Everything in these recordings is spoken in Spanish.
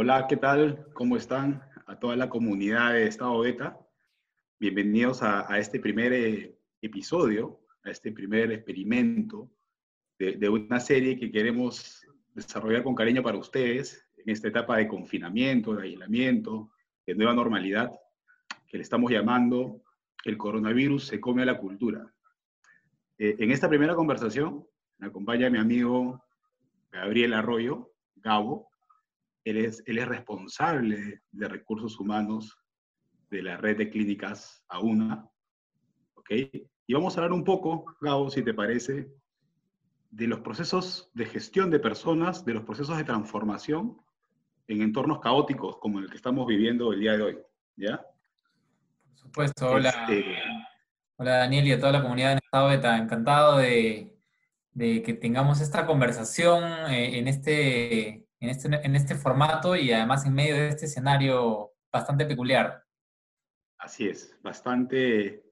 Hola, ¿qué tal? ¿Cómo están? A toda la comunidad de Estado Beta. Bienvenidos a, este primer eh, episodio, a este primer experimento de, una serie que queremos desarrollar con cariño para ustedes en esta etapa de confinamiento, de aislamiento, de nueva normalidad, que le estamos llamando El coronavirus se come a la cultura. Eh, en esta primera conversación me acompaña mi amigo Gabriel Arroyo, Gabo. Él es, él es responsable de recursos humanos de la red de clínicas AUNA. ¿Ok? Y vamos a hablar un poco, Gabo, si te parece, de los procesos de gestión de personas, de los procesos de transformación en entornos caóticos como el que estamos viviendo el día de hoy. ¿Ya? Por supuesto, hola. Este, hola Daniel y a toda la comunidad de Estado Beta. Encantado de, de que tengamos esta conversación eh, en, este, en, este, en este formato y además en medio de este escenario bastante peculiar. Así es, bastante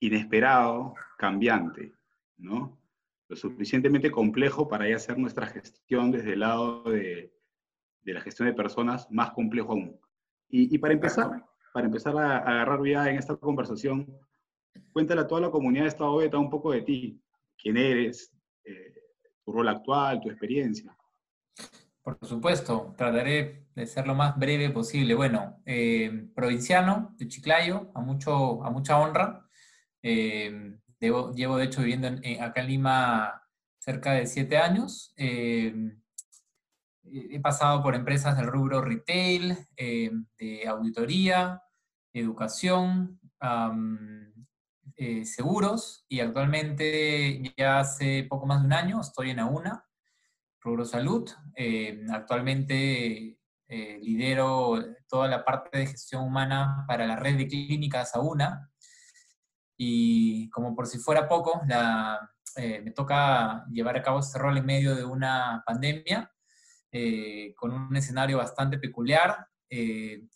inesperado, cambiante, ¿no? Lo suficientemente complejo para ya hacer nuestra gestión desde el lado de, de la gestión de personas más complejo aún. Y, y para empezar, para empezar a, agarrar ya en esta conversación, cuéntale a toda la comunidad de Estado Beta un poco de ti, quién eres, eh, tu rol actual, tu experiencia. Por supuesto, trataré de ser lo más breve posible. Bueno, eh, provinciano de Chiclayo, a, mucho, a mucha honra. Eh, llevo de hecho viviendo acá en Lima cerca de siete años. he pasado por empresas del rubro retail, de auditoría, educación, eh, seguros y actualmente ya hace poco más de un año estoy en AUNA, Salud. Eh, actualmente eh, lidero toda la parte de gestión humana para la red de clínicas AUNA y como por si fuera poco, la, me toca llevar a cabo este rol en medio de una pandemia con un escenario bastante peculiar,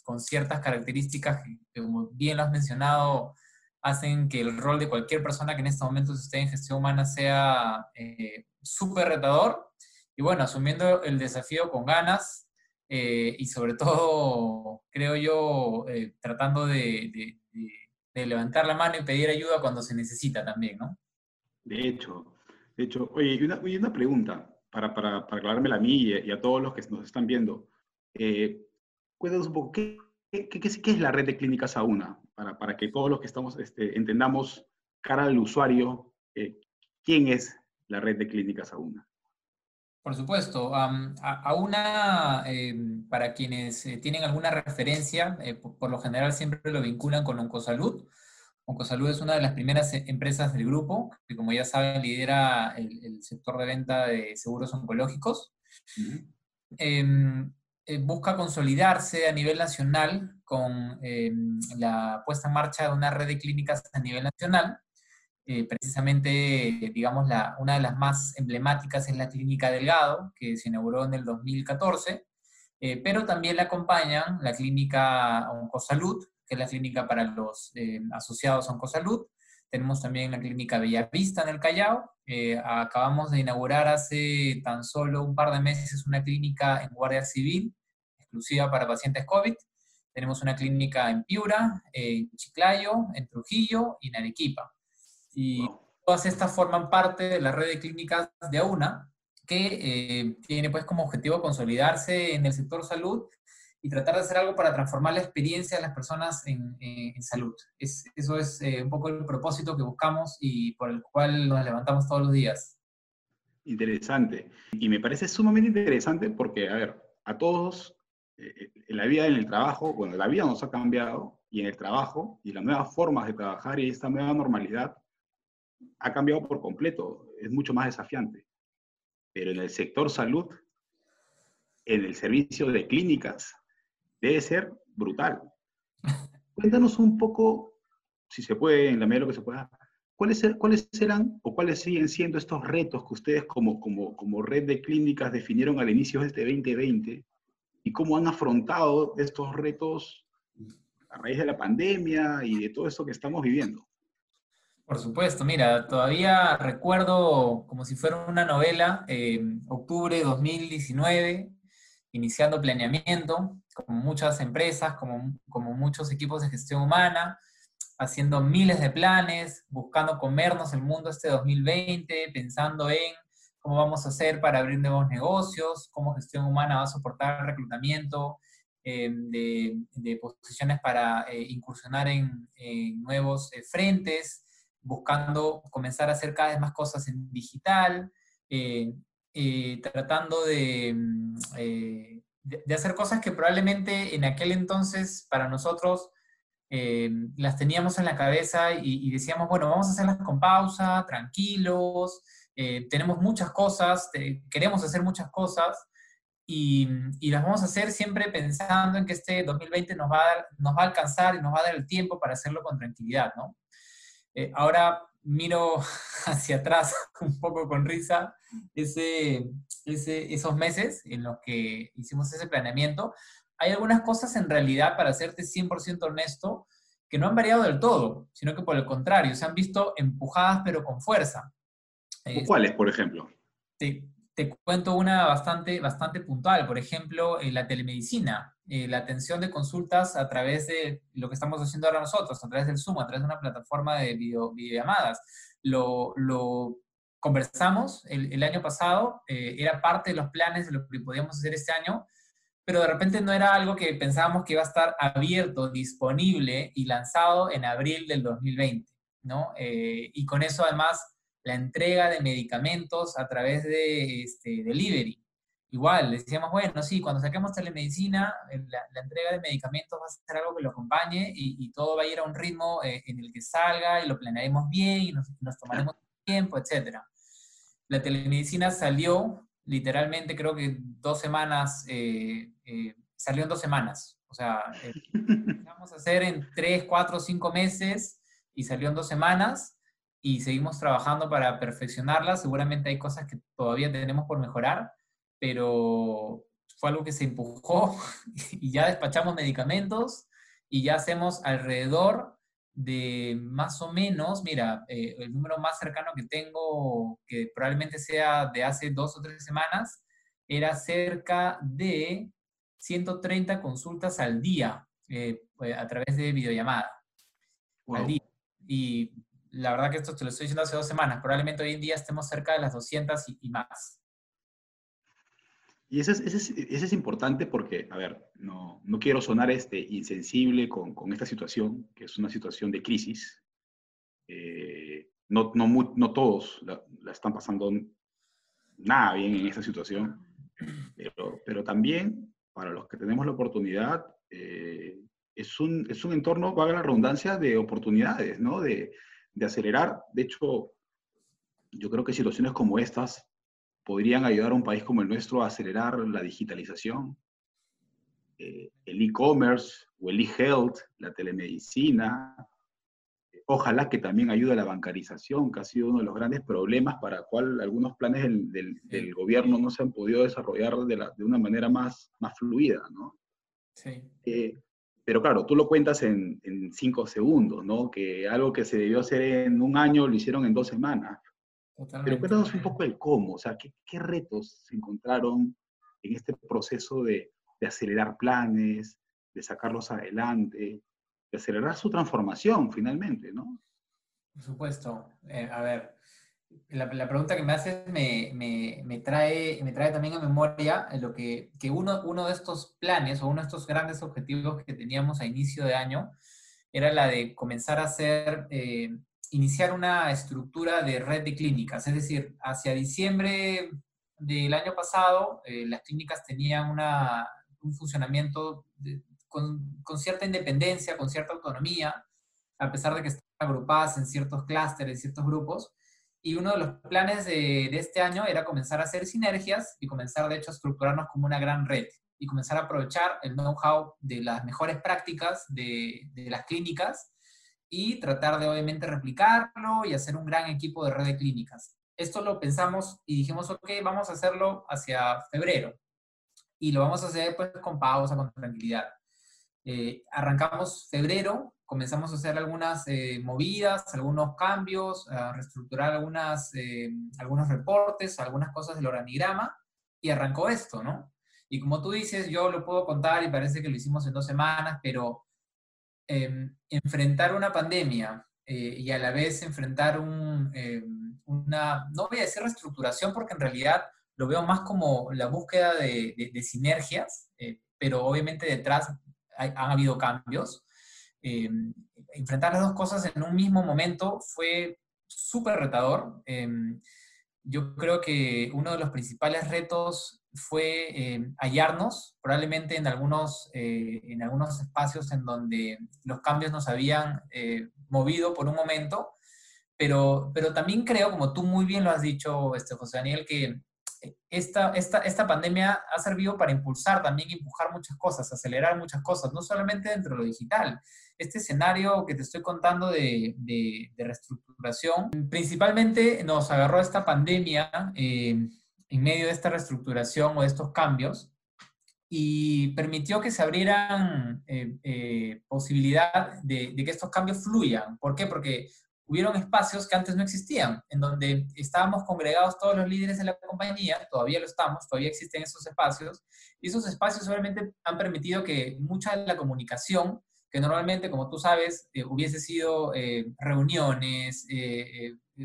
con ciertas características que, como bien lo has mencionado, hacen que el rol de cualquier persona que en este momento esté en gestión humana sea eh, retador. Y bueno, asumiendo el desafío con ganas eh, y sobre todo, creo yo, eh, tratando de, levantar la mano y pedir ayuda cuando se necesita también, ¿no? De hecho, de hecho, oye, una, una, pregunta para, para, para aclarármela a mí y, a todos los que nos están viendo. cuéntanos un poco, ¿qué, es la red de clínicas AUNA? para, para que todos los que estamos este, entendamos cara al usuario eh, quién es la red de clínicas AUNA. Por supuesto. AUNA, em, para quienes eh, tienen alguna referencia, eh, por, lo general siempre lo vinculan con Oncosalud. Oncosalud es una de las primeras empresas del grupo, que como ya saben lidera el, sector de venta de seguros oncológicos. Eh, busca consolidarse a nivel nacional con eh, la puesta en marcha de una red de clínicas a nivel nacional. Eh, precisamente, digamos, la, una de las más emblemáticas es la Clínica Delgado, que se inauguró en el 2014, pero también la acompañan la Clínica Oncosalud, que es la clínica para los asociados a Oncosalud. Tenemos también la Clínica Bellavista en el Callao. acabamos de inaugurar hace tan solo un par de meses una clínica en Guardia Civil, exclusiva para pacientes COVID. Tenemos una clínica en Piura, en Chiclayo, en Trujillo y en Arequipa. Y todas estas forman parte de la red de clínicas de AUNA, que eh, tiene pues como objetivo consolidarse en el sector salud y tratar de hacer algo para transformar la experiencia de las personas en, salud. Es, eso es eh, un poco el propósito que buscamos y por el cual nos levantamos todos los días. Interesante. Y me parece sumamente interesante porque, a ver, a todos eh, en la vida en el trabajo, bueno, la vida nos ha cambiado y en el trabajo y las nuevas formas de trabajar y esta nueva normalidad ha cambiado por completo, es mucho más desafiante. Pero en el sector salud, en el servicio de clínicas, debe ser brutal. Cuéntanos un poco, si se puede, en la medida de lo que se pueda, ¿cuáles, cuáles serán o cuáles siguen siendo estos retos que ustedes como, como, como red de clínicas definieron al inicio de este 2020 y cómo han afrontado estos retos a raíz de la pandemia y de todo eso que estamos viviendo. Por supuesto, mira, todavía recuerdo como si fuera una novela, octubre de 2019, iniciando planeamiento, como muchas empresas, como, como muchos equipos de gestión humana, haciendo miles de planes, buscando comernos el mundo este 2020, pensando en cómo vamos a hacer para abrir nuevos negocios, cómo gestión humana va a soportar reclutamiento eh, de, posiciones para eh, incursionar en, nuevos eh, frentes, buscando comenzar a hacer cada vez más cosas en digital, tratando de, mm, de, hacer cosas que probablemente en aquel entonces para nosotros las teníamos en la cabeza y, y decíamos, bueno, vamos a hacerlas con pausa, tranquilos, eh, tenemos muchas cosas, queremos hacer muchas cosas y, las vamos a hacer siempre pensando en que este 2020 nos va, a nos va a alcanzar y nos va a dar el tiempo para hacerlo con tranquilidad, ¿no? Eh, ahora miro hacia atrás un poco con risa ese, esos meses en los que hicimos ese planeamiento. Hay algunas cosas en realidad, para serte 100% honesto, que no han variado del todo, sino que por el contrario, se han visto empujadas pero con fuerza. ¿Cuáles, por ejemplo? Te, te, cuento una bastante, bastante puntual. Por ejemplo, en la telemedicina, eh, la atención de consultas a través de lo que estamos haciendo ahora nosotros, a través del Zoom, a través de una plataforma de video, videollamadas. Lo, lo conversamos el, el, año pasado, eh, era parte de los planes de lo que podíamos hacer este año, pero de repente no era algo que pensábamos que iba a estar abierto, disponible y lanzado en abril del 2020, ¿no? Eh, y con eso además la entrega de medicamentos a través de este, delivery. Igual, decíamos, bueno, sí, cuando saquemos telemedicina, eh, la, entrega de medicamentos va a ser algo que lo acompañe y, todo va a ir a un ritmo eh, en el que salga y lo planearemos bien y nos, tomaremos tiempo, etc. La telemedicina salió literalmente, creo que dos semanas, eh, salió en dos semanas. O sea, vamos a hacer en tres, cuatro, cinco meses y salió en dos semanas y seguimos trabajando para perfeccionarla. Seguramente hay cosas que todavía tenemos por mejorar, pero fue algo que se empujó y ya despachamos medicamentos y ya hacemos alrededor de más o menos, mira, eh, el número más cercano que tengo, que probablemente sea de hace dos o tres semanas, era cerca de 130 consultas al día eh, a través de videollamada. Al día. Y la verdad que esto te lo estoy diciendo hace dos semanas, probablemente hoy en día estemos cerca de las 200 y, más. Y eso es, es, importante porque, a ver, no, no quiero sonar este, insensible con, con, esta situación, que es una situación de crisis. Eh, no, no, no, todos la, están pasando nada bien en esta situación, pero, pero también para los que tenemos la oportunidad, eh, es, un, es un entorno, valga la redundancia, de oportunidades, ¿no? De, de acelerar. De hecho, yo creo que situaciones como estas podrían ayudar a un país como el nuestro a acelerar la digitalización, eh, el e-commerce o el e-health, la telemedicina. Ojalá que también ayude a la bancarización, que ha sido uno de los grandes problemas para el cual algunos planes del, gobierno no se han podido desarrollar de, una manera más, más fluida, ¿no? Sí. Eh, pero claro, tú lo cuentas en, cinco segundos, ¿no? Que algo que se debió hacer en un año lo hicieron en dos semanas. Pero cuéntanos un poco el cómo, o sea, ¿qué, retos se encontraron en este proceso de, acelerar planes, de sacarlos adelante, de acelerar su transformación finalmente, ¿no? Por supuesto. Eh, a ver, la, pregunta que me haces me, trae, me trae también a memoria lo que, uno, uno de estos planes o uno de estos grandes objetivos que teníamos a inicio de año era la de comenzar a hacer, eh, iniciar una estructura de red de clínicas. Es decir, hacia diciembre del año pasado, eh, las clínicas tenían una, un funcionamiento con, con cierta independencia, con cierta autonomía, a pesar de que estaban agrupadas en ciertos clústeres, en ciertos grupos y uno de los planes de, este año era comenzar a hacer sinergias y comenzar, de hecho, a estructurarnos como una gran red y comenzar a aprovechar el know-how de las mejores prácticas de, las clínicas y tratar de, obviamente, replicarlo y hacer un gran equipo de red de clínicas. Esto lo pensamos y dijimos, ok, vamos a hacerlo hacia febrero. Y lo vamos a hacer pues con pausa, con tranquilidad. Eh, arrancamos febrero comenzamos a hacer algunas eh, movidas, algunos cambios, a reestructurar algunas, eh, algunos reportes, algunas cosas del organigrama, y arrancó esto, ¿no? Y como tú dices, yo lo puedo contar y parece que lo hicimos en dos semanas, pero em, enfrentar una pandemia y a la vez enfrentar un, em, una, no voy a decir reestructuración, porque en realidad lo veo más como la búsqueda de, sinergias, eh, pero obviamente detrás han habido cambios. Em, enfrentar las dos cosas en un mismo momento fue súper retador. yo creo que uno de los principales retos fue eh, hallarnos, probablemente en algunos, eh, en algunos espacios en donde los cambios nos habían eh, movido por un momento, pero, pero también creo, como tú muy bien lo has dicho, este, José Daniel, que esta, esta, esta pandemia ha servido para impulsar también, empujar muchas cosas, acelerar muchas cosas, no solamente dentro de lo digital. Este escenario que te estoy contando de, de, de reestructuración, principalmente nos agarró esta pandemia en medio de esta reestructuración o de estos cambios y permitió que se abrieran eh, eh, posibilidad de, que estos cambios fluyan. ¿Por qué? Porque hubieron espacios que antes no existían, en donde estábamos congregados todos los líderes de la compañía, todavía lo estamos, todavía existen esos espacios, y esos espacios obviamente han permitido que mucha de la comunicación, que normalmente, como tú sabes, eh, hubiese sido reuniones,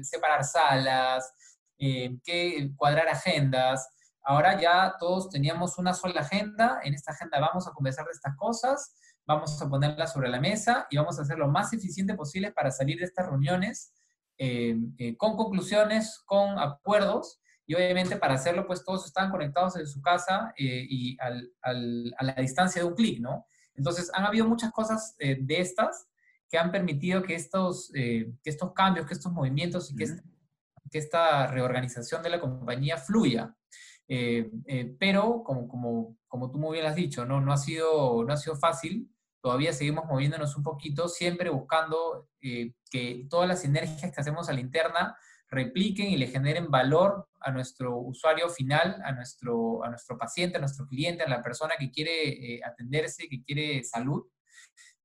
separar salas, eh, que cuadrar agendas. Ahora ya todos teníamos una sola agenda, en esta agenda vamos a conversar de estas cosas, vamos a ponerlas sobre la mesa y vamos a hacer lo más eficiente posible para salir de estas reuniones eh, eh, con conclusiones, con acuerdos, y obviamente para hacerlo, pues todos están conectados en su casa y a la distancia de un clic, ¿no? Entonces, han habido muchas cosas de estas que han permitido que estos, que estos cambios, que estos movimientos y que que esta reorganización de la compañía fluya. Eh, eh, pero, como, como, como, tú muy bien has dicho, ¿no? No, ha sido, no ha sido fácil. Todavía seguimos moviéndonos un poquito, siempre buscando eh, que todas las sinergias que hacemos a la interna repliquen y le generen valor a nuestro usuario final, a nuestro, a nuestro paciente, a nuestro cliente, a la persona que quiere atenderse, que quiere salud.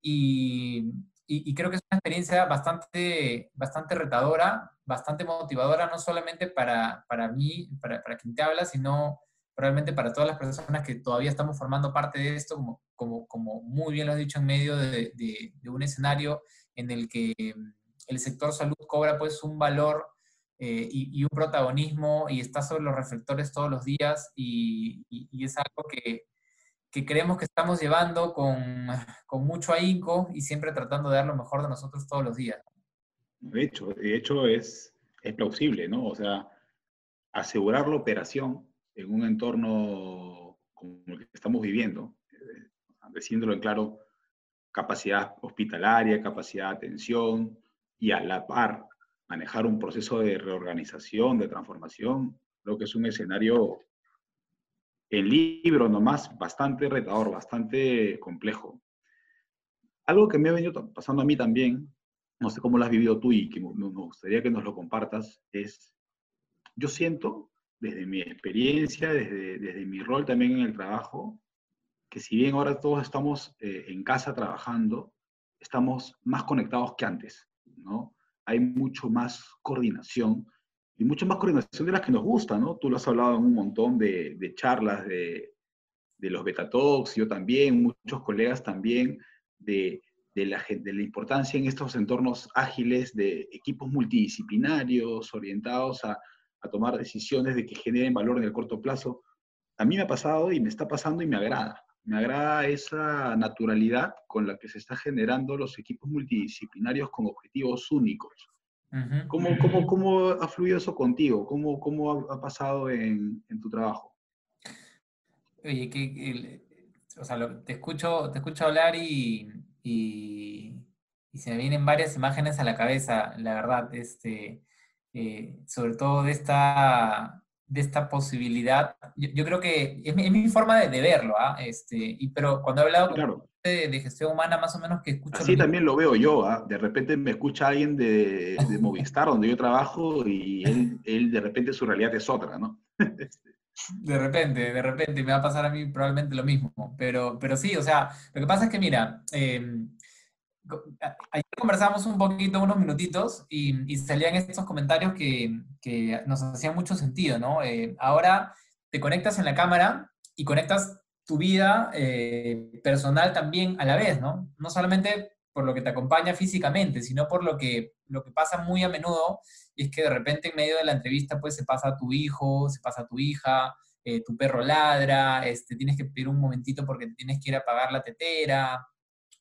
Y, y, creo que es una experiencia bastante, bastante retadora, bastante motivadora, no solamente para, para mí, para, para, quien te habla, sino probablemente para todas las personas que todavía estamos formando parte de esto, como, como, como muy bien lo has dicho, en medio de, de, un escenario en el que el sector salud cobra pues un valor eh, y, y, un protagonismo y está sobre los reflectores todos los días y, y es algo que, que creemos que estamos llevando con, con, mucho ahínco y siempre tratando de dar lo mejor de nosotros todos los días. De hecho, de hecho es, es plausible, ¿no? O sea, asegurar la operación en un entorno como el que estamos viviendo, eh, diciéndolo en claro, capacidad hospitalaria, capacidad de atención y a la par manejar un proceso de reorganización, de transformación, creo que es un escenario el libro nomás bastante retador, bastante complejo. Algo que me ha venido pasando a mí también, no sé cómo lo has vivido tú y que me gustaría que nos lo compartas, es, yo siento, desde mi experiencia, desde, desde mi rol también en el trabajo, que si bien ahora todos estamos eh, en casa trabajando, estamos más conectados que antes, ¿no? Hay mucho más coordinación, y mucha más coordinación de las que nos gusta, ¿no? Tú lo has hablado en un montón de, de charlas de, de, los beta talks, yo también, muchos colegas también, de, de, la, de la importancia en estos entornos ágiles de equipos multidisciplinarios orientados a, a tomar decisiones de que generen valor en el corto plazo. A mí me ha pasado y me está pasando y me agrada. Me agrada esa naturalidad con la que se está generando los equipos multidisciplinarios con objetivos únicos ¿Cómo, cómo, cómo, ha fluido eso contigo? ¿Cómo, cómo ha, pasado en, en, tu trabajo? Oye, que, o sea, te, escucho, te escucho hablar y, y, y, se me vienen varias imágenes a la cabeza, la verdad, este, eh, sobre todo de esta, de esta posibilidad. Yo, yo creo que es mi, es mi forma de, de verlo, ¿ah? este, y, pero cuando he hablado claro de, gestión humana más o menos que escucho. Así también lo veo yo, ¿ah? de repente me escucha alguien de, de Movistar, donde yo trabajo, y él, él, de repente su realidad es otra, ¿no? de repente, de repente, me va a pasar a mí probablemente lo mismo, pero, pero sí, o sea, lo que pasa es que mira, eh, ayer conversamos un poquito, unos minutitos, y, y salían estos comentarios que, que, nos hacían mucho sentido, ¿no? Eh, ahora te conectas en la cámara y conectas tu vida eh, personal también a la vez, ¿no? No solamente por lo que te acompaña físicamente, sino por lo que, lo que pasa muy a menudo, y es que de repente en medio de la entrevista pues se pasa a tu hijo, se pasa a tu hija, eh, tu perro ladra, este, tienes que pedir un momentito porque tienes que ir a pagar la tetera,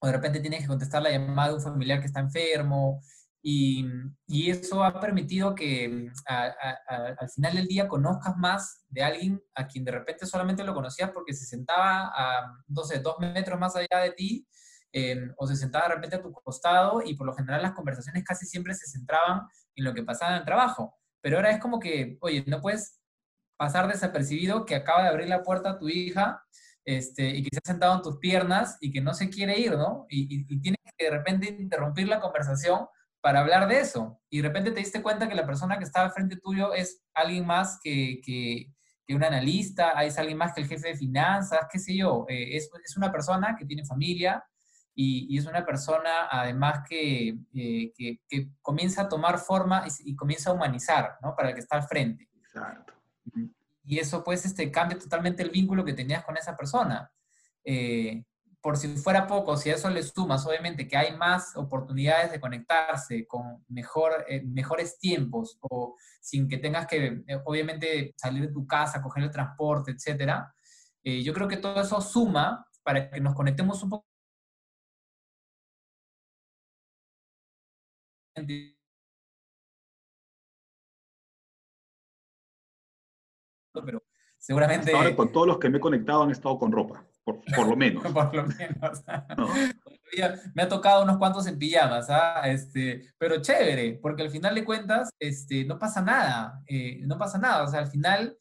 o de repente tienes que contestar la llamada de un familiar que está enfermo, y, y eso ha permitido que al final del día conozcas más de alguien a quien de repente solamente lo conocías porque se sentaba a, dos metros más allá de ti, o se sentaba de repente a tu costado, y por lo general las conversaciones casi siempre se centraban en lo que pasaba en el trabajo. Pero ahora es como que, oye, no puedes pasar desapercibido que acaba de abrir la puerta a tu hija este, y que se ha sentado en tus piernas y que no se quiere ir, ¿no? Y, y, tienes que de repente interrumpir la conversación para hablar de eso. Y de repente te diste cuenta que la persona que estaba frente tuyo es alguien más que, que, que un analista, es alguien más que el jefe de finanzas, qué sé yo. Eh, es, es, una persona que tiene familia y, y es una persona además que, eh, que, que, comienza a tomar forma y, y, comienza a humanizar, ¿no? Para el que está al frente. Exacto. Y eso pues este, cambia totalmente el vínculo que tenías con esa persona. Eh, por si fuera poco, si a eso le sumas, obviamente, que hay más oportunidades de conectarse con mejor, eh, mejores tiempos o sin que tengas que, eh, obviamente, salir de tu casa, coger el transporte, etc. Yo creo que todo eso suma para que nos conectemos un poco. Pero seguramente... Ahora con todos los que me he conectado han estado con ropa, por, por lo menos. por lo menos. ¿No? Me ha tocado unos cuantos en pijamas, ¿ah? este, pero chévere, porque al final de cuentas este, no pasa nada, eh, no pasa nada, o sea, al final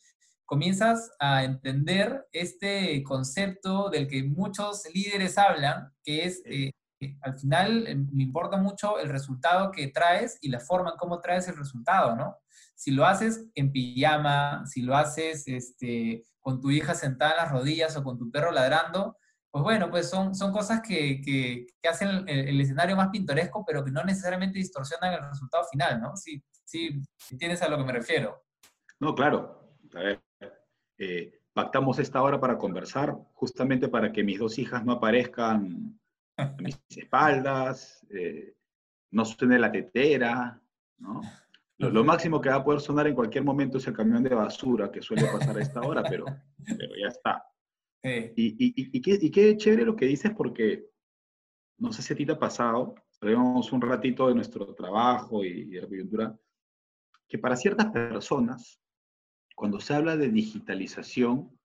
comienzas a entender este concepto del que muchos líderes hablan, que es, eh, al final eh, me importa mucho el resultado que traes y la forma en cómo traes el resultado, ¿no? Si lo haces en pijama, si lo haces este, con tu hija sentada en las rodillas o con tu perro ladrando, pues bueno, pues son, son cosas que, que, que hacen el, el, escenario más pintoresco, pero que no necesariamente distorsionan el resultado final, ¿no? Si, si, tienes a lo que me refiero. No, claro. A ver, eh, pactamos esta hora para conversar, justamente para que mis dos hijas no aparezcan a mis espaldas, eh, no suene la tetera, ¿no? Lo, máximo que va a poder sonar en cualquier momento es el camión de basura que suele pasar a esta hora, pero, pero ya está. Sí. Y, y, y, qué, y, qué, chévere lo que dices porque no sé si a ti te ha pasado, sabemos un ratito de nuestro trabajo y de la coyuntura, que para ciertas personas, cuando se habla de digitalización,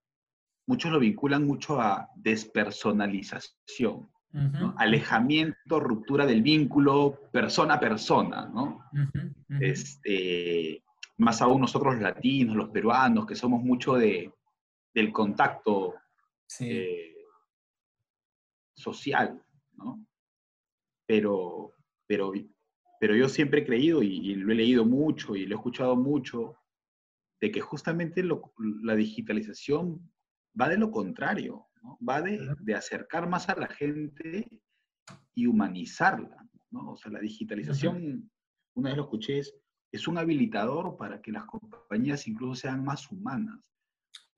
muchos lo vinculan mucho a despersonalización. ¿No? Alejamiento, ruptura del vínculo persona a persona, ¿no? Uh -huh, uh -huh. Este, más aún nosotros los latinos, los peruanos, que somos mucho de, del contacto sí. eh, social, ¿no? Pero, pero, pero yo siempre he creído, y, y, lo he leído mucho y lo he escuchado mucho, de que justamente lo, la digitalización va de lo contrario, ¿no? Va de, de, acercar más a la gente y humanizarla, ¿no? O sea, la digitalización, una vez lo escuché, es, es, un habilitador para que las compañías incluso sean más humanas.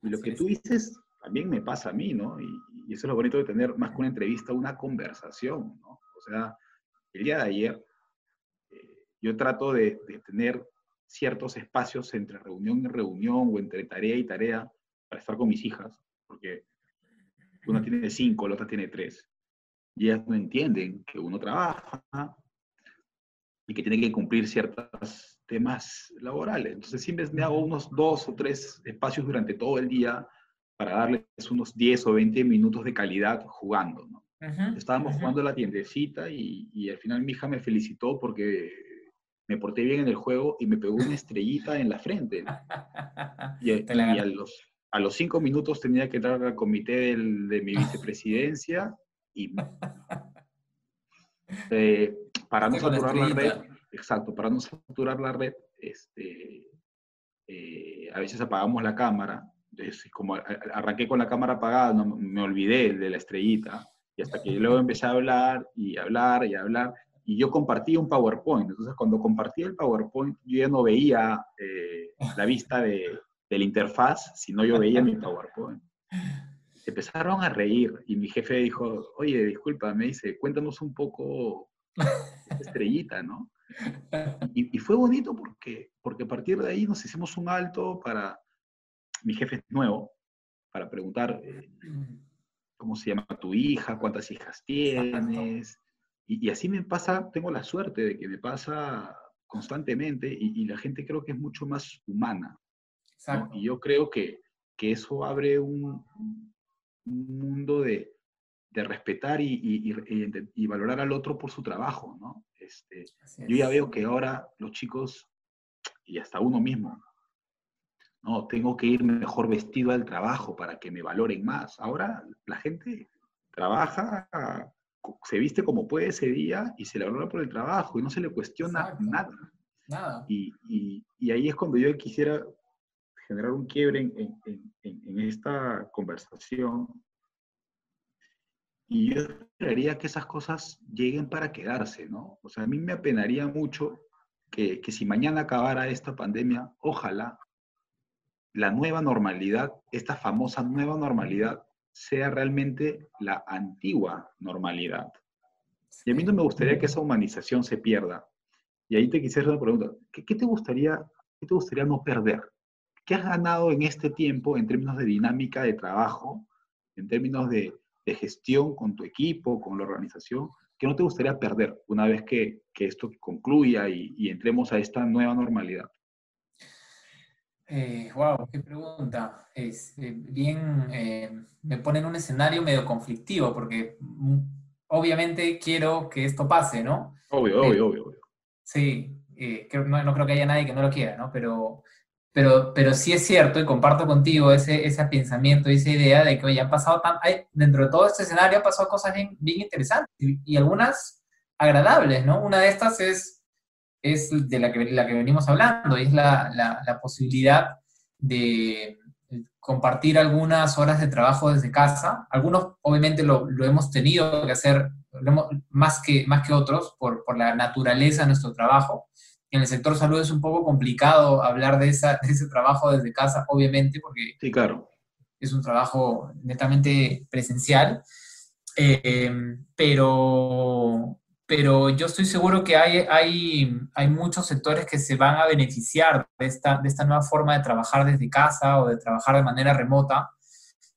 Y lo que tú dices también me pasa a mí, ¿no? Y, y, eso es lo bonito de tener más que una entrevista, una conversación, ¿no? O sea, el día de ayer eh, yo trato de, de tener ciertos espacios entre reunión y reunión o entre tarea y tarea para estar con mis hijas, porque una tiene cinco, la otra tiene tres. Y ellas no entienden que uno trabaja y que tiene que cumplir ciertos temas laborales. Entonces siempre me hago unos dos o tres espacios durante todo el día para darles unos 10 o 20 minutos de calidad jugando. ¿no? Uh -huh, Estábamos uh -huh. jugando la tiendecita y, y, al final mi hija me felicitó porque me porté bien en el juego y me pegó una estrellita en la frente. Y, y a, los, a los cinco minutos tenía que entrar al comité del, de mi vicepresidencia y eh, para no saturar la, la, red, exacto, para no saturar la red, este, eh, a veces apagamos la cámara. Entonces, como arranqué con la cámara apagada, no, me olvidé de la estrellita. Y hasta que luego empecé a hablar y hablar y hablar. Y yo compartí un PowerPoint. Entonces, cuando compartí el PowerPoint, yo ya no veía eh, la vista de, de la interfaz, sino yo veía mi PowerPoint. empezaron a reír y mi jefe dijo, oye, disculpa, me dice, cuéntanos un poco estrellita, ¿no? Y, fue bonito porque, porque a partir de ahí nos hicimos un alto para, mi jefe es nuevo, para preguntar eh, cómo se llama tu hija, cuántas hijas tienes. Y, así me pasa, tengo la suerte de que me pasa constantemente y, la gente creo que es mucho más humana. Y yo creo que, que eso abre un, un mundo de, de respetar y, y, valorar al otro por su trabajo, ¿no? Este, yo ya veo que ahora los chicos, y hasta uno mismo, no, tengo que ir mejor vestido al trabajo para que me valoren más. Ahora la gente trabaja, se viste como puede ese día y se le valora por el trabajo y no se le cuestiona nada. Nada. Y, y, ahí es cuando yo quisiera generar un quiebre en, esta conversación y yo esperaría que esas cosas lleguen para quedarse, ¿no? O sea, a mí me apenaría mucho que, que si mañana acabara esta pandemia, ojalá la nueva normalidad, esta famosa nueva normalidad, sea realmente la antigua normalidad. Y a mí no me gustaría que esa humanización se pierda. Y ahí te quisiera hacer una pregunta. ¿Qué, qué te gustaría, ¿Qué te gustaría no perder? ¿Qué has ganado en este tiempo en términos de dinámica de trabajo, en términos de, de gestión con tu equipo, con la organización, que no te gustaría perder una vez que, que esto concluya y, entremos a esta nueva normalidad? wow, eh, qué pregunta. Es, eh, bien, eh, me pone en un escenario medio conflictivo porque mm, obviamente quiero que esto pase, ¿no? Obvio, obvio, obvio, obvio. Sí, no, no, creo que haya nadie que no lo quiera, ¿no? Pero pero, pero sí es cierto y comparto contigo ese, ese pensamiento, esa idea de que, oye, han pasado tan, dentro de todo este escenario han cosas bien, bien interesantes y, algunas agradables, ¿no? Una de estas es, es de la que, la que venimos hablando, es la, la, la posibilidad de compartir algunas horas de trabajo desde casa. Algunos obviamente lo, lo hemos tenido que hacer más, que, más que otros por, por la naturaleza de nuestro trabajo en el sector salud es un poco complicado hablar de, esa, de ese trabajo desde casa, obviamente, porque sí, claro. es un trabajo netamente presencial. Eh, pero, pero yo estoy seguro que hay, hay, hay muchos sectores que se van a beneficiar de esta, de esta nueva forma de trabajar desde casa o de trabajar de manera remota.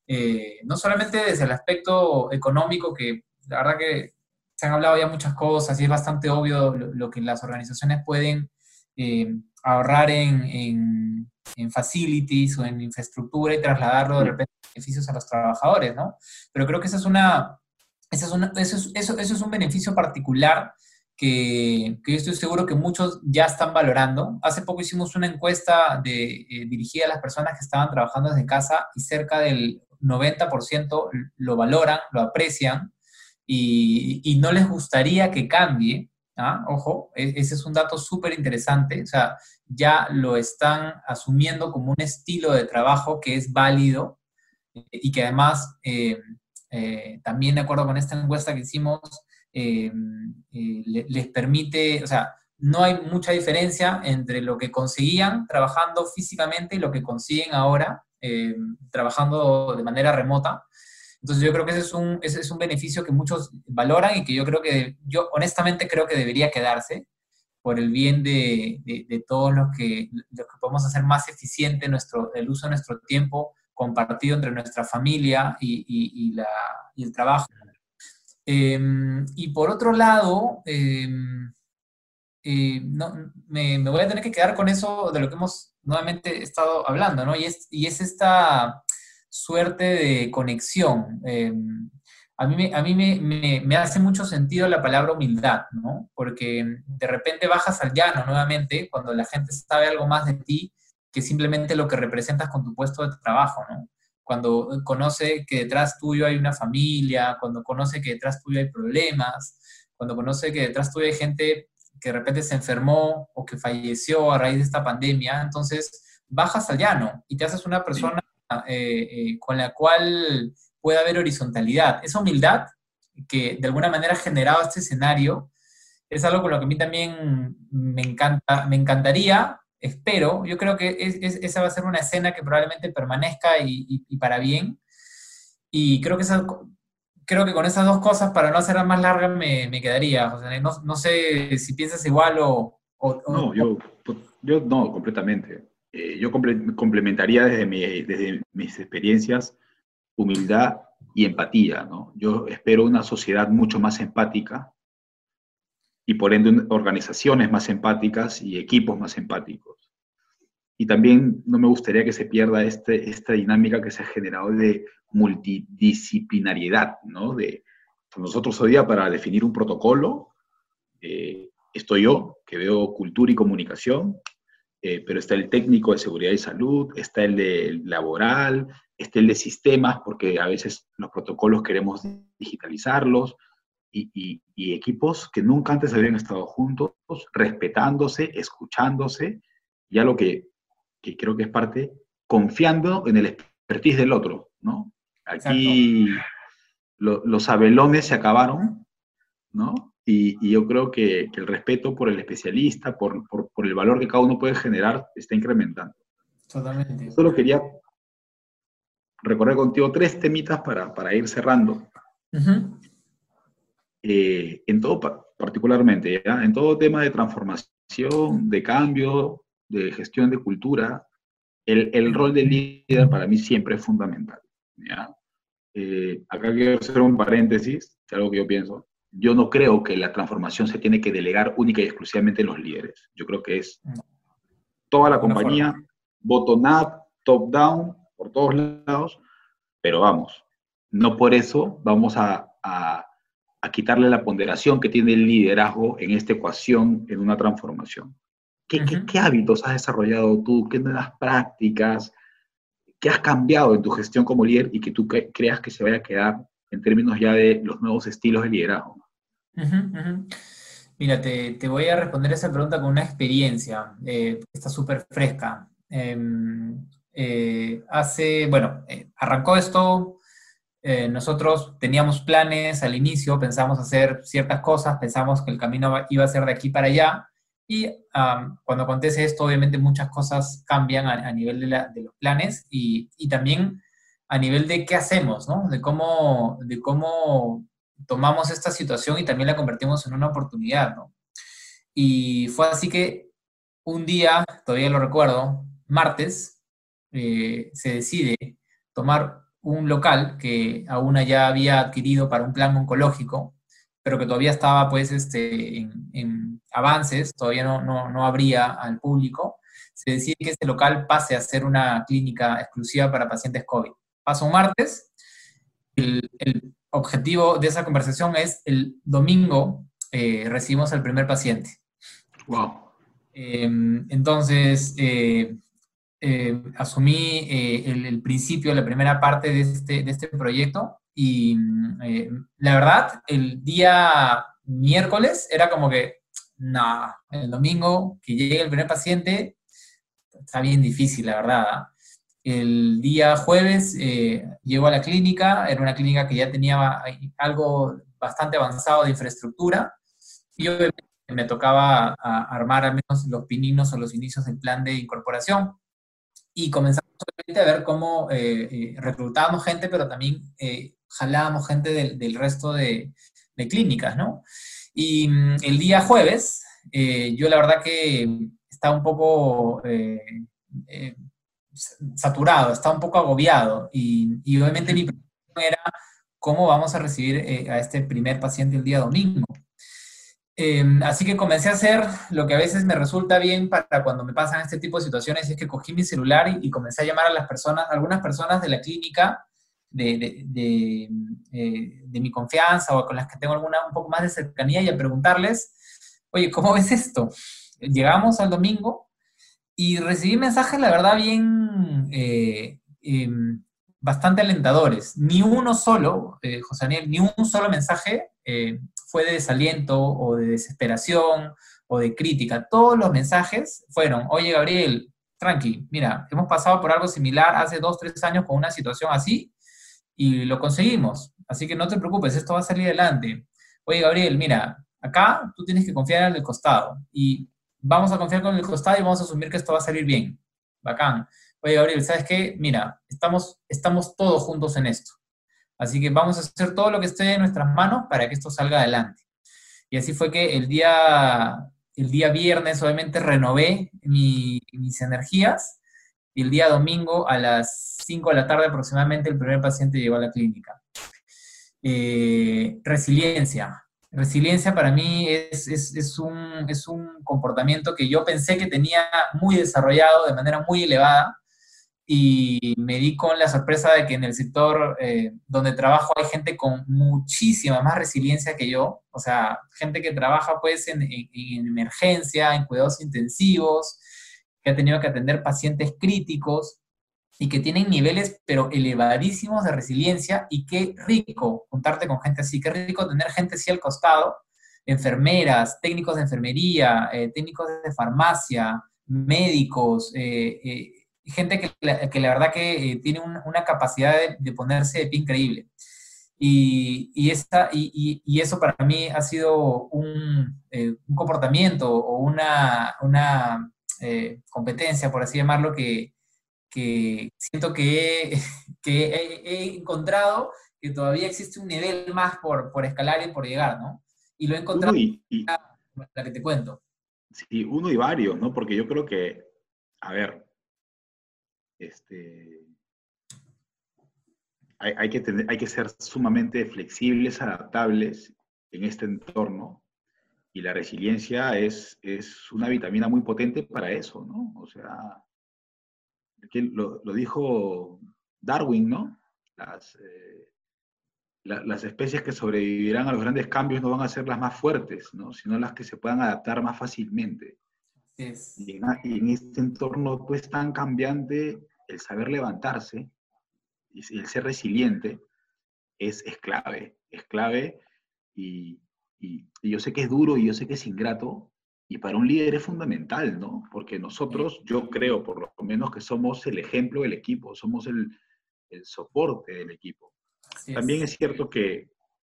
Eh, no solamente desde el aspecto económico, que la verdad que se han hablado ya muchas cosas y es bastante obvio lo, que las organizaciones pueden eh, ahorrar en, en, facilities o en infraestructura y trasladarlo de repente a beneficios a los trabajadores, ¿no? Pero creo que esa es una, esa es una eso, es, eso, eso, es un beneficio particular que, que, yo estoy seguro que muchos ya están valorando. Hace poco hicimos una encuesta de, eh, dirigida a las personas que estaban trabajando desde casa y cerca del 90% lo valoran, lo aprecian y, no les gustaría que cambie, ¿ah? ojo, e, ese es un dato súper interesante, o sea, ya lo están asumiendo como un estilo de trabajo que es válido eh, y que además, eh, eh, también de acuerdo con esta encuesta que hicimos, les permite, o sea, no hay mucha diferencia entre lo que conseguían trabajando físicamente y lo que consiguen ahora trabajando de manera remota. Entonces yo creo que ese es un, ese es un beneficio que muchos valoran y que yo creo que, yo honestamente creo que debería quedarse por el bien de, de, todos los que, que podemos hacer más eficiente nuestro, el uso de nuestro tiempo compartido entre nuestra familia y, y, la, y el trabajo. Em, y por otro lado, em, eh, no, me, me, voy a tener que quedar con eso de lo que hemos nuevamente estado hablando, ¿no? Y es, y es esta suerte de conexión. Em, a mí, a mí me, me, hace mucho sentido la palabra humildad, ¿no? Porque de repente bajas al llano nuevamente cuando la gente sabe algo más de ti que simplemente lo que representas con tu puesto de trabajo, ¿no? Cuando conoce que detrás tuyo hay una familia, cuando conoce que detrás tuyo hay problemas, cuando conoce que detrás tuyo hay gente que de repente se enfermó o que falleció a raíz de esta pandemia, entonces bajas al llano y te haces una persona eh, eh, con la cual pueda haber horizontalidad. Esa humildad que de alguna manera ha generado este escenario es algo con lo que a mí también me, encanta, me encantaría, espero, yo creo que esa va a ser una escena que probablemente permanezca y, para bien, Y creo que, creo que con esas dos cosas, para no hacerla más larga, me, quedaría. no, no, sé si piensas igual o... no, yo, yo no, completamente. Eh, yo complementaría desde, mi, desde mis experiencias humildad y empatía. Yo espero una sociedad mucho más empática y por ende organizaciones más empáticas y equipos más empáticos. Y también no me gustaría que se pierda este, esta dinámica que se ha generado de multidisciplinariedad, ¿no? De, nosotros hoy día para definir un protocolo, eh, estoy yo, que veo cultura y comunicación, eh, pero está el técnico de seguridad y salud, está el de laboral, está el de sistemas, porque a veces los protocolos queremos digitalizarlos, y, equipos que nunca antes habían estado juntos, respetándose, escuchándose, ya lo que, que creo que es parte, confiando en el expertise del otro, ¿no? Aquí los abelones se acabaron, ¿no? Y, yo creo que, el respeto por el especialista, por, por, el valor que cada uno puede generar, está incrementando. Totalmente. Solo quería recorrer contigo tres temitas para, para ir cerrando. Eh, en todo particularmente, en todo tema de transformación, de cambio, de gestión de cultura, el, el rol del líder para mí siempre es fundamental. Eh, acá quiero hacer un paréntesis, es algo que yo pienso. Yo no creo que la transformación se tiene que delegar única y exclusivamente en los líderes. Yo creo que es toda la compañía, bottom up, top down, por todos lados, pero vamos, no por eso vamos a a quitarle la ponderación que tiene el liderazgo en esta ecuación, en una transformación. ¿Qué, ¿qué, hábitos has desarrollado tú? ¿Qué nuevas prácticas? ¿Qué has cambiado en tu gestión como líder y que tú creas que se vaya a quedar en términos ya de los nuevos estilos de liderazgo? Mira, te, voy a responder esa pregunta con una experiencia eh, está súper fresca. Em, eh, hace, bueno, eh, arrancó esto eh, nosotros teníamos planes al inicio, pensamos hacer ciertas cosas, pensamos que el camino iba a ser de aquí para allá, y cuando acontece esto, obviamente muchas cosas cambian a, nivel de, los planes y, también a nivel de qué hacemos, ¿no? De cómo, de cómo tomamos esta situación y también la convertimos en una oportunidad, ¿no? Y fue así que un día, todavía lo recuerdo, martes, eh, se decide tomar un local que aún ya había adquirido para un plan oncológico, pero que todavía estaba pues este, en, avances, todavía no, no, no, abría al público, se decide que este local pase a ser una clínica exclusiva para pacientes COVID. Pasó un martes, el, objetivo de esa conversación es el domingo eh, recibimos al primer paciente. Wow. Em, entonces, eh, eh, asumí el, principio, la primera parte de este, de este proyecto y eh, la verdad, el día miércoles era como que, no, el domingo que llegue el primer paciente, está bien difícil, la verdad. El día jueves llego a la clínica, era una clínica que ya tenía algo bastante avanzado de infraestructura y obviamente me tocaba armar al menos los pininos o los inicios del plan de incorporación y comenzamos a ver cómo eh, eh, reclutábamos gente, pero también eh, jalábamos gente del, resto de, clínicas, ¿no? Y mm, el día jueves, yo la verdad que estaba un poco saturado, estaba un poco agobiado y, y obviamente mi pregunta era cómo vamos a recibir a este primer paciente el día domingo. Em, así que comencé a hacer lo que a veces me resulta bien para cuando me pasan este tipo de situaciones, es que cogí mi celular y, comencé a llamar a las personas, algunas personas de la clínica de, eh, de, mi confianza o con las que tengo alguna un poco más de cercanía y a preguntarles, oye, ¿cómo ves esto? Llegamos al domingo y recibí mensajes, la verdad, bien, eh, em, bastante alentadores. Ni uno solo, eh, José Daniel, ni un solo mensaje fue de desaliento o de desesperación o de crítica. Todos los mensajes fueron, oye Gabriel, tranqui, mira, hemos pasado por algo similar hace dos, tres años con una situación así y lo conseguimos. Así que no te preocupes, esto va a salir adelante. Oye Gabriel, mira, acá tú tienes que confiar en el costado y vamos a confiar con el costado y vamos a asumir que esto va a salir bien. Bacán. Oye Gabriel, ¿sabes qué? Mira, estamos, estamos todos juntos en esto. Así que vamos a hacer todo lo que esté en nuestras manos para que esto salga adelante. Y así fue que el día, el día viernes obviamente renové mis energías y el día domingo a las 5 de la tarde aproximadamente el primer paciente llegó a la clínica. Eh, resiliencia. Resiliencia para mí es, es, un, es un comportamiento que yo pensé que tenía muy desarrollado de manera muy elevada, y me di con la sorpresa de que en el sector eh, donde trabajo hay gente con muchísima más resiliencia que yo, o sea, gente que trabaja pues en, emergencia, en cuidados intensivos, que ha tenido que atender pacientes críticos y que tienen niveles pero elevadísimos de resiliencia y qué rico juntarte con gente así, qué rico tener gente así al costado, enfermeras, técnicos de enfermería, eh, técnicos de farmacia, médicos, eh, gente que, que la verdad que eh, tiene una capacidad de, ponerse de pie increíble. Y, esta, y, eso para mí ha sido un, eh, un comportamiento o una, una eh, competencia, por así llamarlo, que, que siento que, he, que he, encontrado que todavía existe un nivel más por, por escalar y por llegar, ¿no? Y lo he encontrado en la, la que te cuento. Sí, uno y varios, ¿no? Porque yo creo que, a ver, este, hay, que hay que ser sumamente flexibles, adaptables en este entorno y la resiliencia es, es una vitamina muy potente para eso, ¿no? O sea, lo, lo dijo Darwin, ¿no? Las, eh, las especies que sobrevivirán a los grandes cambios no van a ser las más fuertes, ¿no? sino las que se puedan adaptar más fácilmente. Y, en, y, en, este entorno pues tan cambiante, el saber levantarse y el ser resiliente es, es clave, es clave y, y, yo sé que es duro y yo sé que es ingrato y para un líder es fundamental, ¿no? Porque nosotros, yo creo por lo menos que somos el ejemplo del equipo, somos el, el soporte del equipo. también es. cierto que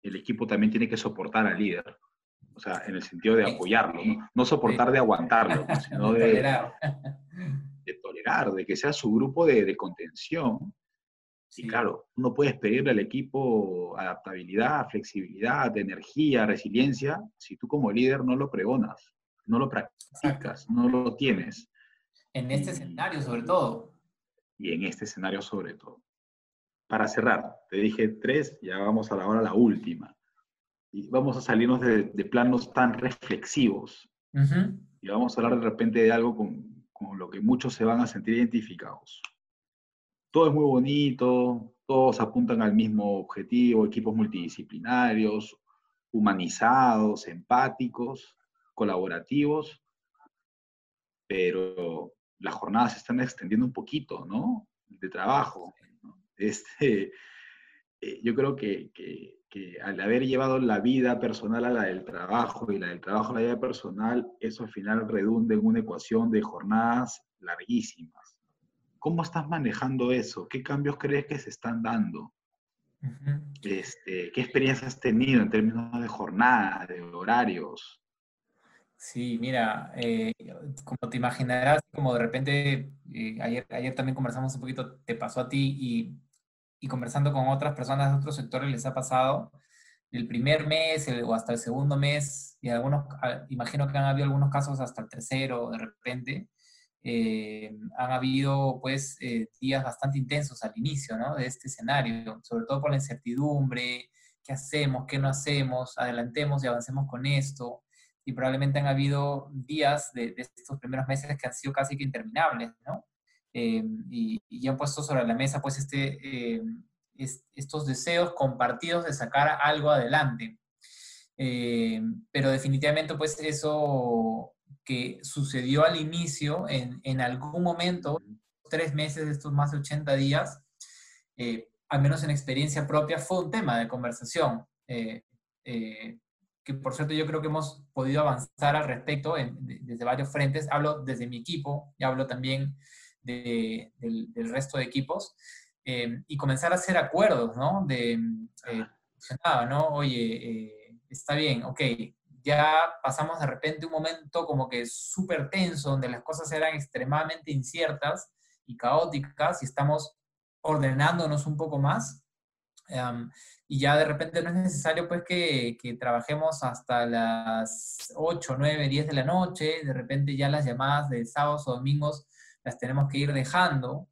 el equipo también tiene que soportar al líder, o sea, en el sentido de apoyarlo, no, no soportar de aguantarlo, sino de, de tolerar, de que sea su grupo de, contención. Y claro, no puedes pedirle al equipo adaptabilidad, flexibilidad, energía, resiliencia, si tú como líder no lo pregonas, no lo practicas, no lo tienes. En este escenario sobre todo. Y en este escenario sobre todo. Para cerrar, te dije tres, ya vamos a la hora la última. Y vamos a salirnos de, planos tan reflexivos. Y vamos a hablar de repente de algo con, con lo que muchos se van a sentir identificados. Todo es muy bonito, todos apuntan al mismo objetivo, equipos multidisciplinarios, humanizados, empáticos, colaborativos, pero las jornadas se están extendiendo un poquito, ¿no? De trabajo. Este, eh, yo creo que, que, que, al haber llevado la vida personal a la del trabajo y la del trabajo a la vida personal, eso al final redunda en una ecuación de jornadas larguísimas. ¿Cómo estás manejando eso? ¿Qué cambios crees que se están dando? este, ¿Qué experiencias has tenido en términos de jornada, de horarios? Sí, mira, eh, como te imaginarás, como de repente, eh, ayer, ayer también conversamos un poquito, te pasó a ti y y conversando con otras personas de otros sectores les ha pasado el primer mes o hasta el segundo mes, y algunos, imagino que han habido algunos casos hasta el tercero de repente, eh, han habido pues días bastante intensos al inicio ¿no? de este escenario, sobre todo por la incertidumbre, qué hacemos, qué no hacemos, adelantemos y avancemos con esto, y probablemente han habido días de, de estos primeros meses que han sido casi que interminables, ¿no? Eh, y, y, han puesto sobre la mesa pues este, eh, estos deseos compartidos de sacar algo adelante. Eh, pero definitivamente pues eso que sucedió al inicio, en, en, algún momento, tres meses de estos más de 80 días, al menos en experiencia propia, fue un tema de conversación. Que por cierto yo creo que hemos podido avanzar al respecto desde varios frentes. Hablo desde mi equipo y hablo también del, resto de equipos eh, y comenzar a hacer acuerdos, ¿no? De, eh, ¿no? Oye, eh, está bien, ok, ya pasamos de repente un momento como que súper tenso, donde las cosas eran extremadamente inciertas y caóticas y estamos ordenándonos un poco más. Y ya de repente no es necesario pues que, que, trabajemos hasta las 8, 9, 10 de la noche, de repente ya las llamadas de sábados o domingos las tenemos que ir dejando.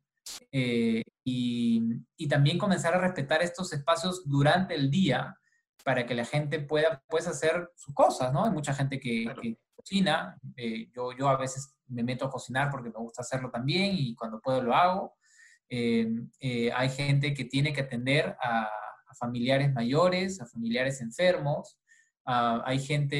Eh, y, y, también comenzar a respetar estos espacios durante el día para que la gente pueda pues, hacer sus cosas, ¿no? Hay mucha gente que, que cocina, eh, yo, yo a veces me meto a cocinar porque me gusta hacerlo también y cuando puedo lo hago. Eh, hay gente que tiene que atender a, a familiares mayores, a familiares enfermos, Ah, hay gente,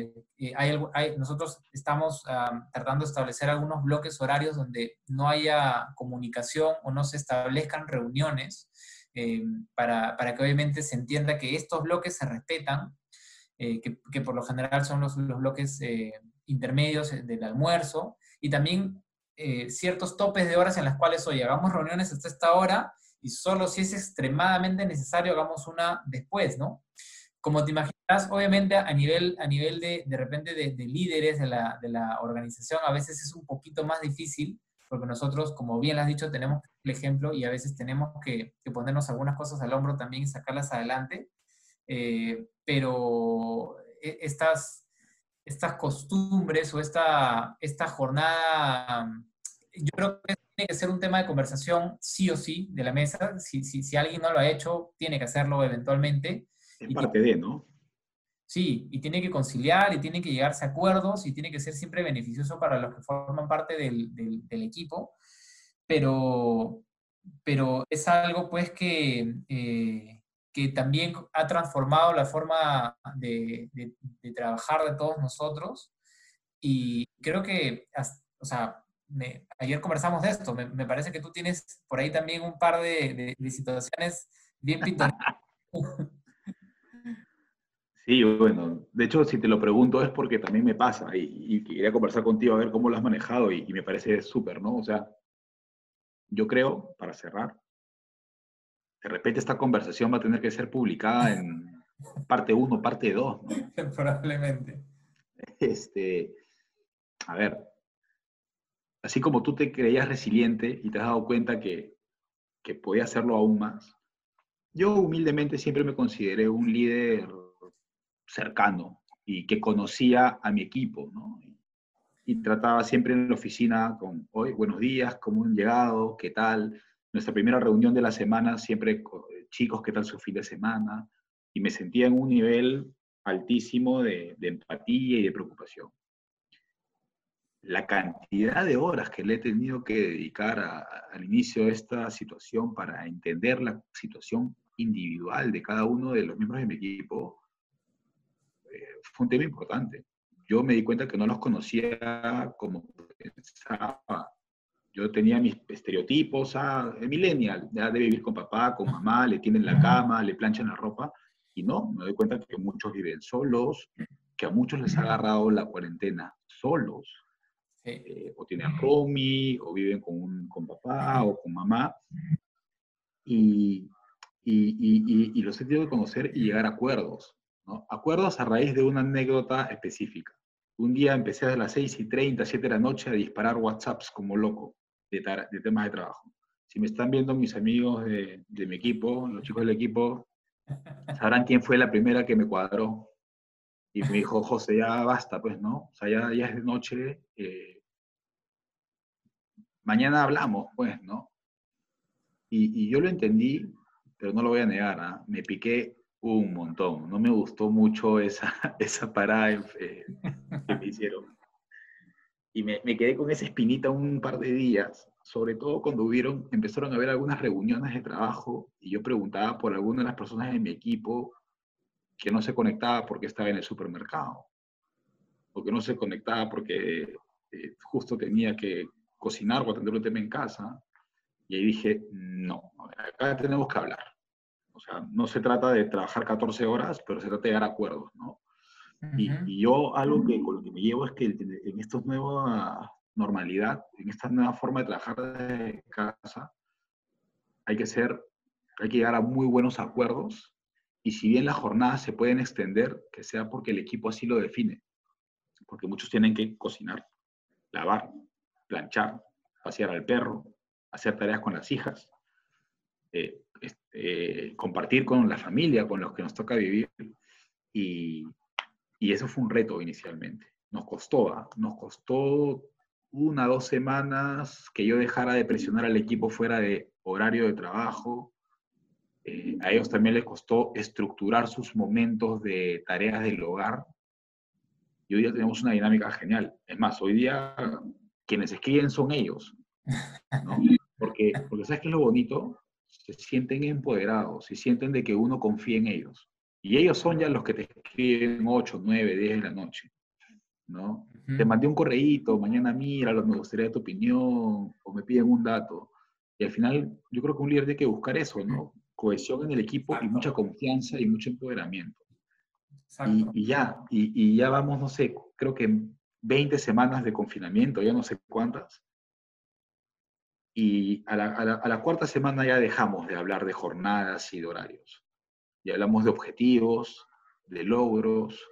eh, eh, hay, nosotros estamos ah, tratando de establecer algunos bloques horarios donde no haya comunicación o no se establezcan reuniones eh, para, para, que obviamente se entienda que estos bloques se respetan, que, que, por lo general son los, los bloques intermedios del almuerzo. Y también ciertos topes de horas en las cuales, oye, hagamos reuniones hasta esta hora y solo si es extremadamente necesario hagamos una después, ¿no? como te imaginas, obviamente a nivel, a nivel de, de repente de, líderes de la, de la, organización, a veces es un poquito más difícil, porque nosotros, como bien lo has dicho, tenemos el ejemplo y a veces tenemos que, ponernos algunas cosas al hombro también y sacarlas adelante. Eh, pero e, estas, estas costumbres o esta, esta jornada, yo creo que tiene que ser un tema de conversación sí o sí de la mesa. Si, si, si alguien no lo ha hecho, tiene que hacerlo eventualmente es parte de, ¿no? Sí, y tiene que conciliar y tiene que llegarse a acuerdos y tiene que ser siempre beneficioso para los que forman parte del, del, equipo, pero, pero es algo pues que, eh, que también ha transformado la forma de, de, trabajar de todos nosotros y creo que, o sea, ayer conversamos de esto, me, me, parece que tú tienes por ahí también un par de, situaciones bien pintorescas. Sí, bueno, de hecho, si te lo pregunto es porque también me pasa y, quería conversar contigo a ver cómo lo has manejado y, me parece súper, ¿no? O sea, yo creo, para cerrar, de repente esta conversación va a tener que ser publicada en parte 1, parte 2, ¿no? Probablemente. Este, a ver, así como tú te creías resiliente y te has dado cuenta que, que podía hacerlo aún más, yo humildemente siempre me consideré un líder cercano y que conocía a mi equipo, ¿no? Y, trataba siempre en la oficina con, hoy, buenos días, ¿cómo han llegado? ¿Qué tal? Nuestra primera reunión de la semana, siempre, chicos, ¿qué tal su fin de semana? Y me sentía en un nivel altísimo de, empatía y de preocupación. La cantidad de horas que le he tenido que dedicar al inicio de esta situación para entender la situación individual de cada uno de los miembros de mi equipo fue un tema importante. Yo me di cuenta que no los conocía como pensaba. Yo tenía mis estereotipos, ah, el millennial, ya debe vivir con papá, con mamá, le tienen la cama, le planchan la ropa, y no, me doy cuenta que muchos viven solos, que a muchos les ha agarrado la cuarentena solos, eh, o tienen roomie, o viven con, con papá o con mamá, y, y, y, y, los he tenido que conocer y llegar a acuerdos. Acuerdos a raíz de una anécdota específica. Un día empecé a las 6 y 30, 7 de la noche a disparar WhatsApps como loco de, temas de trabajo. Si me están viendo mis amigos de, mi equipo, los chicos del equipo, sabrán quién fue la primera que me cuadró. Y me dijo, José, ya basta, pues, ¿no? O sea, ya, ya es de noche. Eh, mañana hablamos, pues, ¿no? Y, yo lo entendí, pero no lo voy a negar, ¿ah? me piqué un montón. No me gustó mucho esa, esa parada eh, que me hicieron. Y me, quedé con esa espinita un par de días, sobre todo cuando hubieron, empezaron a haber algunas reuniones de trabajo y yo preguntaba por alguna de las personas de mi equipo que no se conectaba porque estaba en el supermercado, o que no se conectaba porque eh, justo tenía que cocinar o atender un tema en casa. Y ahí dije, no, acá tenemos que hablar o sea, no se trata de trabajar 14 horas, pero se trata de llegar a acuerdos, ¿no? Y, yo algo que con lo que me llevo es que en esta nueva normalidad, en esta nueva forma de trabajar de casa, hay que ser, hay que llegar a muy buenos acuerdos y si bien las jornadas se pueden extender, que sea porque el equipo así lo define, porque muchos tienen que cocinar, lavar, planchar, pasear al perro, hacer tareas con las hijas, eh, este, compartir con la familia, con los que nos toca vivir. Y, y eso fue un reto inicialmente. Nos costó, ¿ah? nos costó una, dos semanas que yo dejara de presionar al equipo fuera de horario de trabajo. Eh, a ellos también les costó estructurar sus momentos de tareas del hogar. Y hoy día tenemos una dinámica genial. Es más, hoy día quienes escriben son ellos. Porque, porque ¿sabes qué es lo bonito? Se sienten empoderados, se sienten de que uno confía en ellos. Y ellos son ya los que te escriben 8, 9, 10 de la noche. ¿no? Te mandé un correíto, mañana mira, me gustaría tu opinión, o me piden un dato. Y al final, yo creo que un líder tiene que buscar eso, ¿no? Cohesión en el equipo y mucha confianza y mucho empoderamiento. Y, ya, y, ya vamos, no sé, creo que 20 semanas de confinamiento, ya no sé cuántas. Y a la, a la cuarta semana ya dejamos de hablar de jornadas y de horarios. Y hablamos de objetivos, de logros,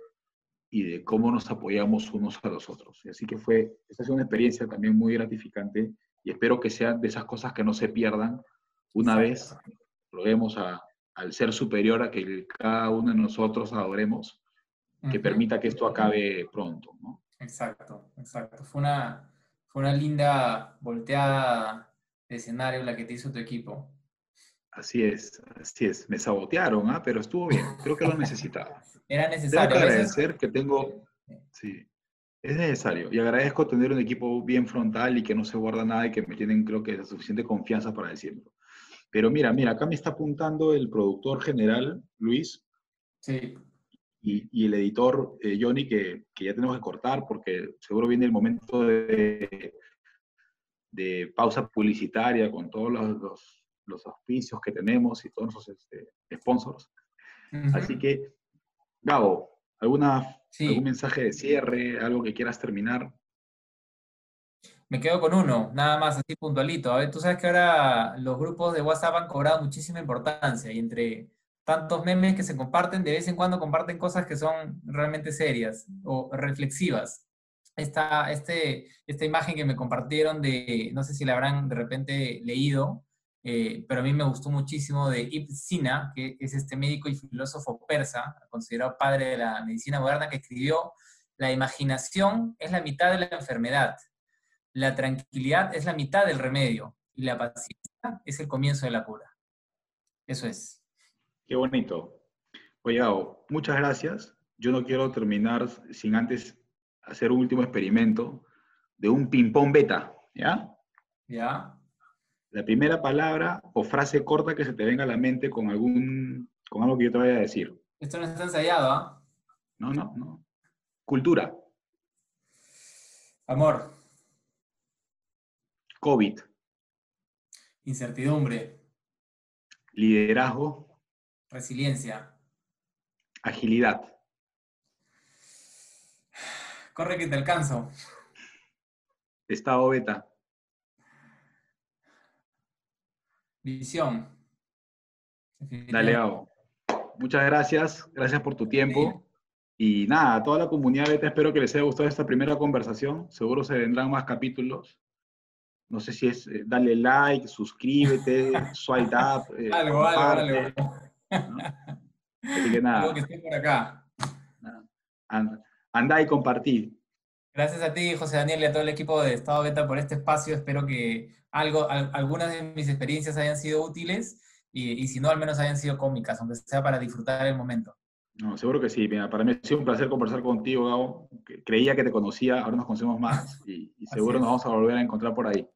y de cómo nos apoyamos unos a los otros. Así que fue, esta es una experiencia también muy gratificante y espero que sean de esas cosas que no se pierdan una vez probemos a, al ser superior a que cada uno de nosotros adoremos, que permita que esto acabe pronto. ¿no? Exacto, exacto. Fue una, fue una linda volteada de escenario la que te hizo tu equipo. Así es, así es. Me sabotearon, ¿ah? pero estuvo bien. Creo que lo necesitaba. Era necesario. Que agradecer que tengo... Sí, es necesario. Y agradezco tener un equipo bien frontal y que no se guarda nada y que me tienen, creo que, la suficiente confianza para decirlo. Pero mira, mira, acá me está apuntando el productor general, Luis. Sí. Y, y el editor, eh, Johnny, que, que, ya tenemos que cortar porque seguro viene el momento de, de pausa publicitaria con todos los, los los auspicios que tenemos y todos los este, sponsors. Así que, Gabo, ¿alguna, ¿algún mensaje de cierre, algo que quieras terminar? Me quedo con uno, nada más así puntualito. A ver, tú sabes que ahora los grupos de WhatsApp han cobrado muchísima importancia y entre tantos memes que se comparten, de vez en cuando comparten cosas que son realmente serias o reflexivas. Esta, este, esta imagen que me compartieron de, no sé si la habrán de repente leído, eh, pero a mí me gustó muchísimo de Ibn Sina, que es este médico y filósofo persa, considerado padre de la medicina moderna, que escribió, la imaginación es la mitad de la enfermedad, la tranquilidad es la mitad del remedio y la paciencia es el comienzo de la cura. Eso es. Qué bonito. Oye, muchas gracias. Yo no quiero terminar sin antes hacer un último experimento de un ping-pong beta, ¿ya? Ya la primera palabra o frase corta que se te venga a la mente con algún, con algo que yo te vaya a decir. Esto no está ensayado, ¿ah? No, no, no. Cultura. Amor. COVID. Incertidumbre. Liderazgo. Resiliencia. Agilidad. Corre que te alcanzo. Estado beta. Visión. Dale, Gabo. Muchas gracias. Gracias por tu tiempo. Y nada, a toda la comunidad beta espero que les haya gustado esta primera conversación. Seguro se vendrán más capítulos. No sé si es eh, dale like, suscríbete, swipe up. Eh, algo, algo, algo. Así que nada. que esté por acá. Anda, y compartí. Gracias a ti, José Daniel, y a todo el equipo de Estado Beta por este espacio. Espero que algo, algunas de mis experiencias hayan sido útiles y, si no, al menos hayan sido cómicas, aunque sea para disfrutar el momento. No, seguro que sí. Mira, para mí ha sido un placer conversar contigo, Gabo. Creía que te conocía, ahora nos conocemos más y, seguro nos vamos a volver a encontrar por ahí.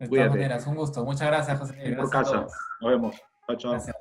De todas maneras, un gusto. Muchas gracias, José. Gracias por casa. Nos vemos. Chao, chao. Gracias.